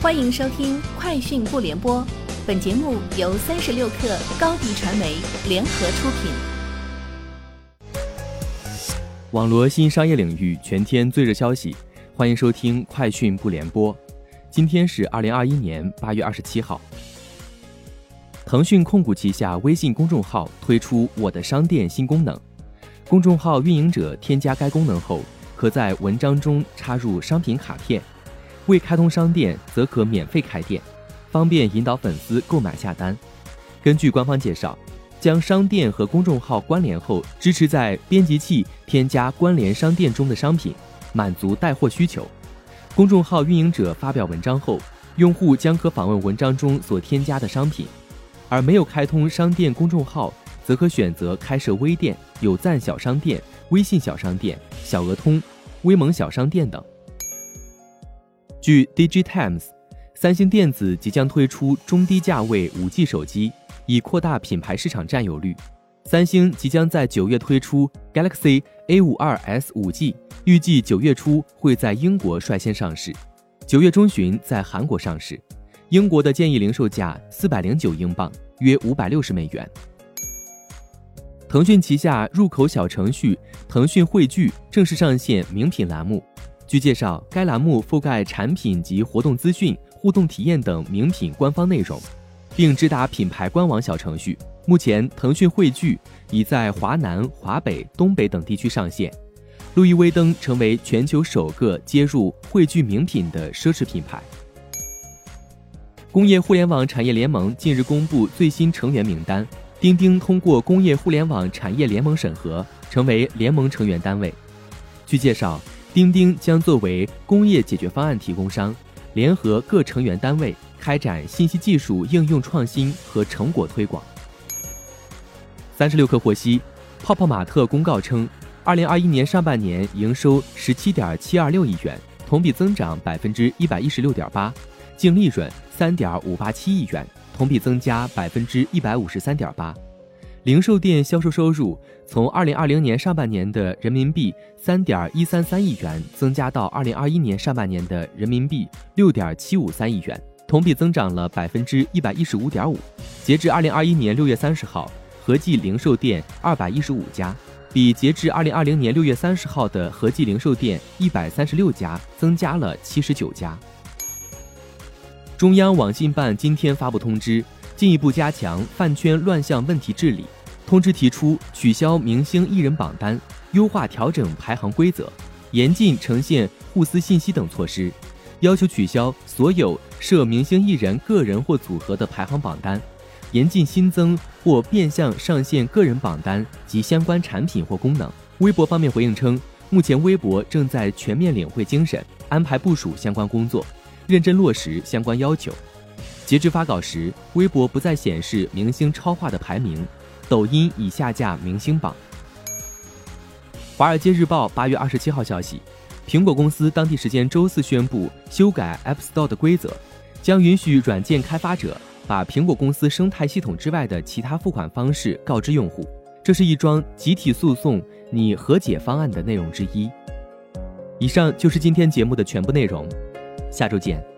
欢迎收听《快讯不联播》，本节目由三十六克高低传媒联合出品。网罗新商业领域全天最热消息，欢迎收听《快讯不联播》。今天是二零二一年八月二十七号。腾讯控股旗下微信公众号推出“我的商店”新功能，公众号运营者添加该功能后，可在文章中插入商品卡片。未开通商店则可免费开店，方便引导粉丝购买下单。根据官方介绍，将商店和公众号关联后，支持在编辑器添加关联商店中的商品，满足带货需求。公众号运营者发表文章后，用户将可访问文章中所添加的商品；而没有开通商店公众号，则可选择开设微店、有赞小商店、微信小商店、小额通、微盟小商店等。据 Digitimes，三星电子即将推出中低价位 5G 手机，以扩大品牌市场占有率。三星即将在九月推出 Galaxy A52s 5G，预计九月初会在英国率先上市，九月中旬在韩国上市。英国的建议零售价四百零九英镑，约五百六十美元。腾讯旗下入口小程序腾讯汇聚正式上线名品栏目。据介绍，该栏目覆盖产品及活动资讯、互动体验等名品官方内容，并直达品牌官网小程序。目前，腾讯汇聚已在华南、华北、东北等地区上线。路易威登成为全球首个接入汇聚名品的奢侈品牌。工业互联网产业联盟近日公布最新成员名单，钉钉通过工业互联网产业联盟审核，成为联盟成员单位。据介绍。钉钉将作为工业解决方案提供商，联合各成员单位开展信息技术应用创新和成果推广。三十六氪获悉，泡泡玛特公告称，二零二一年上半年营收十七点七二六亿元，同比增长百分之一百一十六点八，净利润三点五八七亿元，同比增加百分之一百五十三点八。零售店销售收入从二零二零年上半年的人民币三点一三三亿元增加到二零二一年上半年的人民币六点七五三亿元，同比增长了百分之一百一十五点五。截至二零二一年六月三十号，合计零售店二百一十五家，比截至二零二零年六月三十号的合计零售店一百三十六家增加了七十九家。中央网信办今天发布通知，进一步加强饭圈乱象问题治理。通知提出取消明星艺人榜单、优化调整排行规则、严禁呈现互撕信息等措施，要求取消所有涉明星艺人个人或组合的排行榜单，严禁新增或变相上线个人榜单及相关产品或功能。微博方面回应称，目前微博正在全面领会精神，安排部署相关工作，认真落实相关要求。截至发稿时，微博不再显示明星超话的排名。抖音已下架明星榜。华尔街日报八月二十七号消息，苹果公司当地时间周四宣布修改 App Store 的规则，将允许软件开发者把苹果公司生态系统之外的其他付款方式告知用户。这是一桩集体诉讼拟和解方案的内容之一。以上就是今天节目的全部内容，下周见。